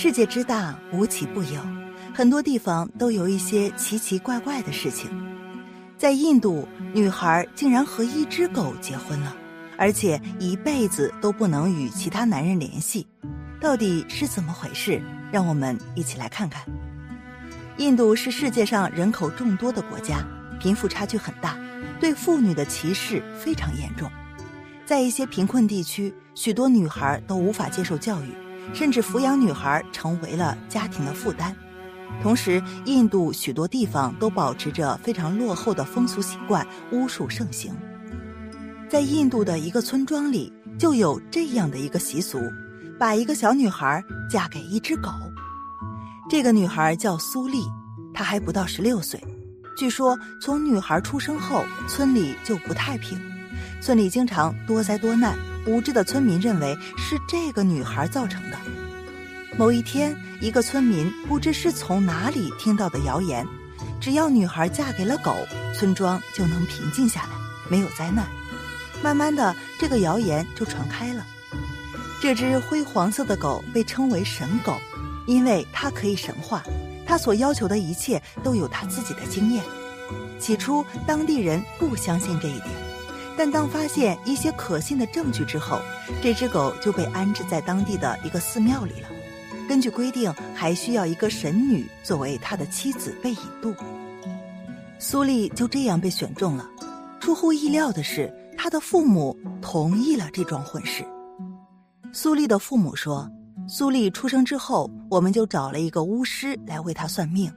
世界之大，无奇不有，很多地方都有一些奇奇怪怪的事情。在印度，女孩竟然和一只狗结婚了，而且一辈子都不能与其他男人联系，到底是怎么回事？让我们一起来看看。印度是世界上人口众多的国家，贫富差距很大，对妇女的歧视非常严重。在一些贫困地区，许多女孩都无法接受教育。甚至抚养女孩成为了家庭的负担，同时，印度许多地方都保持着非常落后的风俗习惯，巫术盛行。在印度的一个村庄里，就有这样的一个习俗：把一个小女孩嫁给一只狗。这个女孩叫苏丽，她还不到十六岁。据说，从女孩出生后，村里就不太平，村里经常多灾多难。无知的村民认为是这个女孩造成的。某一天，一个村民不知是从哪里听到的谣言：只要女孩嫁给了狗，村庄就能平静下来，没有灾难。慢慢的，这个谣言就传开了。这只灰黄色的狗被称为神狗，因为它可以神化，它所要求的一切都有它自己的经验。起初，当地人不相信这一点。但当发现一些可信的证据之后，这只狗就被安置在当地的一个寺庙里了。根据规定，还需要一个神女作为他的妻子被引渡。苏丽就这样被选中了。出乎意料的是，他的父母同意了这桩婚事。苏丽的父母说：“苏丽出生之后，我们就找了一个巫师来为她算命。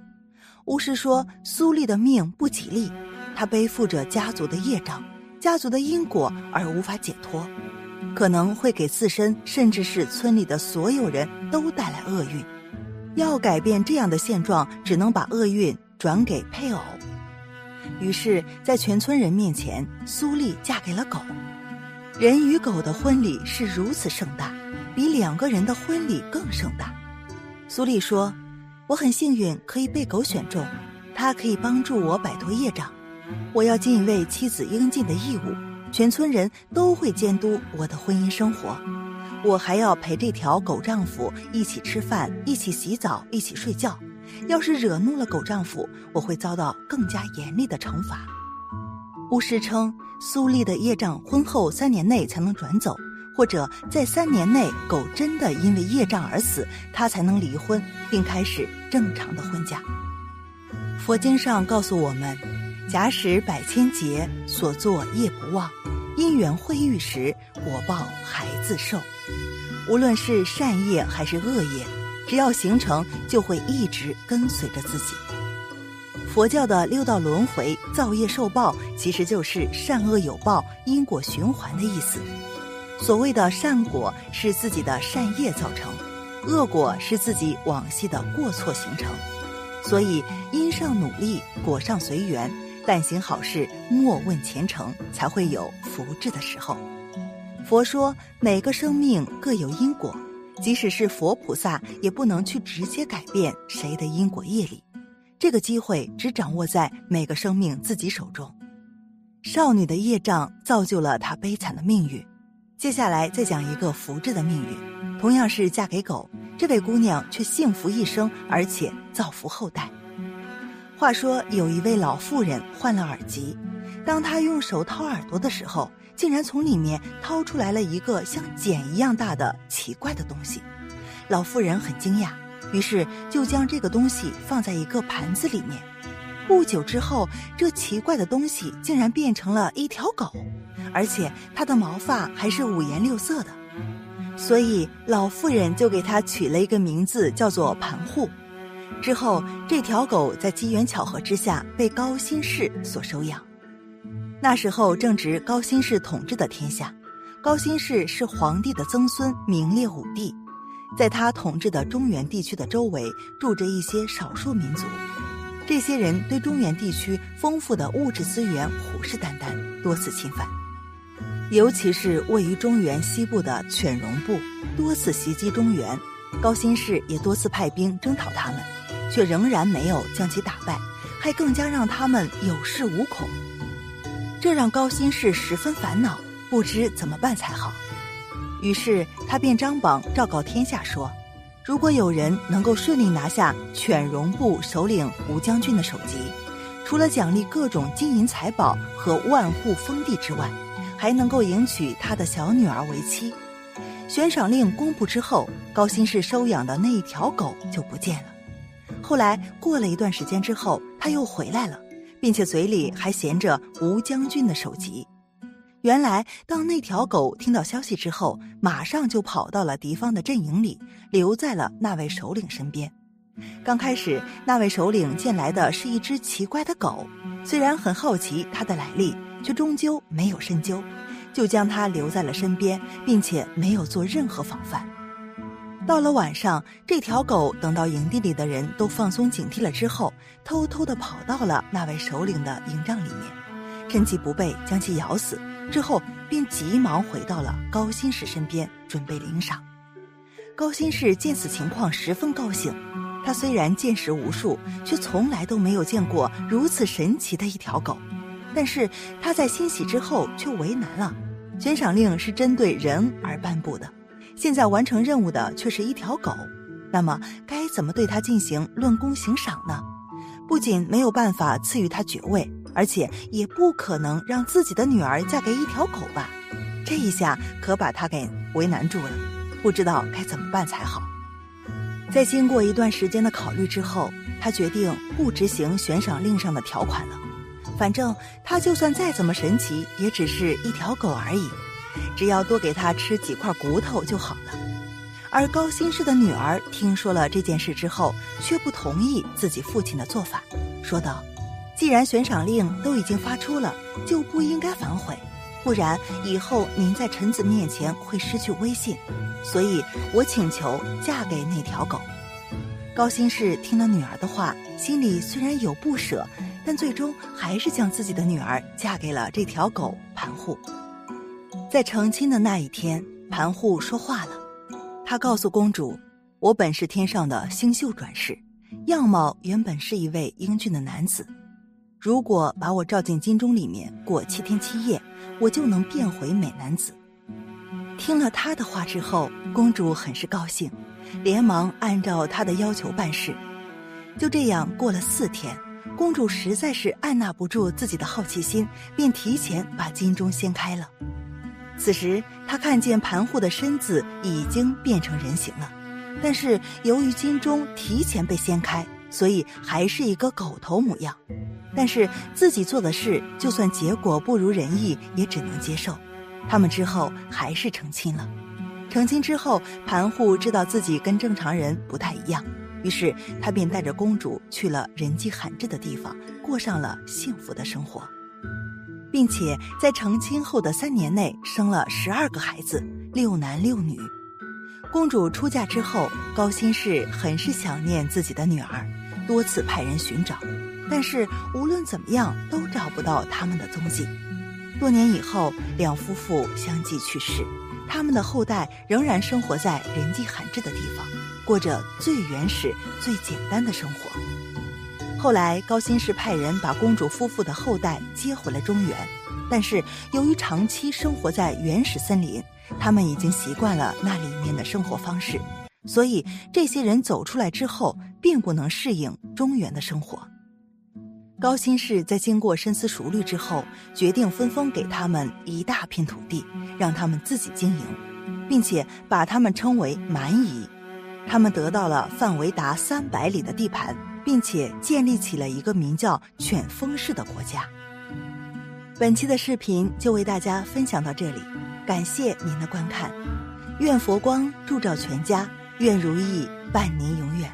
巫师说，苏丽的命不吉利，她背负着家族的业障。”家族的因果而无法解脱，可能会给自身甚至是村里的所有人都带来厄运。要改变这样的现状，只能把厄运转给配偶。于是，在全村人面前，苏丽嫁给了狗。人与狗的婚礼是如此盛大，比两个人的婚礼更盛大。苏丽说：“我很幸运可以被狗选中，它可以帮助我摆脱业障。”我要尽一位妻子应尽的义务，全村人都会监督我的婚姻生活。我还要陪这条狗丈夫一起吃饭，一起洗澡，一起睡觉。要是惹怒了狗丈夫，我会遭到更加严厉的惩罚。巫师称，苏丽的业障婚后三年内才能转走，或者在三年内狗真的因为业障而死，他才能离婚并开始正常的婚嫁。佛经上告诉我们。假使百千劫所作业不忘，因缘会遇时，果报还自受。无论是善业还是恶业，只要形成，就会一直跟随着自己。佛教的六道轮回、造业受报，其实就是善恶有报、因果循环的意思。所谓的善果是自己的善业造成，恶果是自己往昔的过错形成。所以因上努力，果上随缘。但行好事，莫问前程，才会有福至的时候。佛说，每个生命各有因果，即使是佛菩萨，也不能去直接改变谁的因果业力。这个机会只掌握在每个生命自己手中。少女的业障造就了她悲惨的命运。接下来再讲一个福至的命运，同样是嫁给狗，这位姑娘却幸福一生，而且造福后代。话说，有一位老妇人换了耳机，当她用手掏耳朵的时候，竟然从里面掏出来了一个像茧一样大的奇怪的东西。老妇人很惊讶，于是就将这个东西放在一个盘子里面。不久之后，这奇怪的东西竟然变成了一条狗，而且它的毛发还是五颜六色的，所以老妇人就给它取了一个名字，叫做盘户。之后，这条狗在机缘巧合之下被高辛氏所收养。那时候正值高辛氏统治的天下，高辛氏是皇帝的曾孙，名列五帝。在他统治的中原地区的周围，住着一些少数民族。这些人对中原地区丰富的物质资源虎视眈眈，多次侵犯。尤其是位于中原西部的犬戎部，多次袭击中原，高辛氏也多次派兵征讨他们。却仍然没有将其打败，还更加让他们有恃无恐。这让高辛氏十分烦恼，不知怎么办才好。于是他便张榜昭告天下说：“如果有人能够顺利拿下犬戎部首领吴将军的首级，除了奖励各种金银财宝和万户封地之外，还能够迎娶他的小女儿为妻。悬赏令公布之后，高辛氏收养的那一条狗就不见了。后来过了一段时间之后，他又回来了，并且嘴里还衔着吴将军的首级。原来，当那条狗听到消息之后，马上就跑到了敌方的阵营里，留在了那位首领身边。刚开始，那位首领见来的是一只奇怪的狗，虽然很好奇它的来历，却终究没有深究，就将它留在了身边，并且没有做任何防范。到了晚上，这条狗等到营地里的人都放松警惕了之后，偷偷地跑到了那位首领的营帐里面，趁其不备将其咬死。之后便急忙回到了高辛氏身边，准备领赏。高辛氏见此情况，十分高兴。他虽然见识无数，却从来都没有见过如此神奇的一条狗。但是他在欣喜之后却为难了：悬赏令是针对人而颁布的，现在完成任务的却是一条狗，那么该怎么对他进行论功行赏呢？不仅没有办法赐予他爵位。而且也不可能让自己的女儿嫁给一条狗吧？这一下可把他给为难住了，不知道该怎么办才好。在经过一段时间的考虑之后，他决定不执行悬赏令上的条款了。反正他就算再怎么神奇，也只是一条狗而已，只要多给他吃几块骨头就好了。而高辛氏的女儿听说了这件事之后，却不同意自己父亲的做法，说道。既然悬赏令都已经发出了，就不应该反悔，不然以后您在臣子面前会失去威信。所以我请求嫁给那条狗。高辛氏听了女儿的话，心里虽然有不舍，但最终还是将自己的女儿嫁给了这条狗盘户。在成亲的那一天，盘户说话了，他告诉公主：“我本是天上的星宿转世，样貌原本是一位英俊的男子。”如果把我照进金钟里面过七天七夜，我就能变回美男子。听了他的话之后，公主很是高兴，连忙按照他的要求办事。就这样过了四天，公主实在是按捺不住自己的好奇心，便提前把金钟掀开了。此时，他看见盘户的身子已经变成人形了，但是由于金钟提前被掀开，所以还是一个狗头模样。但是自己做的事，就算结果不如人意，也只能接受。他们之后还是成亲了。成亲之后，盘户知道自己跟正常人不太一样，于是他便带着公主去了人迹罕至的地方，过上了幸福的生活，并且在成亲后的三年内生了十二个孩子，六男六女。公主出嫁之后，高辛氏很是想念自己的女儿，多次派人寻找。但是无论怎么样都找不到他们的踪迹。多年以后，两夫妇相继去世，他们的后代仍然生活在人迹罕至的地方，过着最原始、最简单的生活。后来，高辛氏派人把公主夫妇的后代接回了中原，但是由于长期生活在原始森林，他们已经习惯了那里面的生活方式，所以这些人走出来之后，并不能适应中原的生活。高辛氏在经过深思熟虑之后，决定分封给他们一大片土地，让他们自己经营，并且把他们称为蛮夷。他们得到了范围达三百里的地盘，并且建立起了一个名叫犬封氏的国家。本期的视频就为大家分享到这里，感谢您的观看。愿佛光照全家，愿如意伴您永远。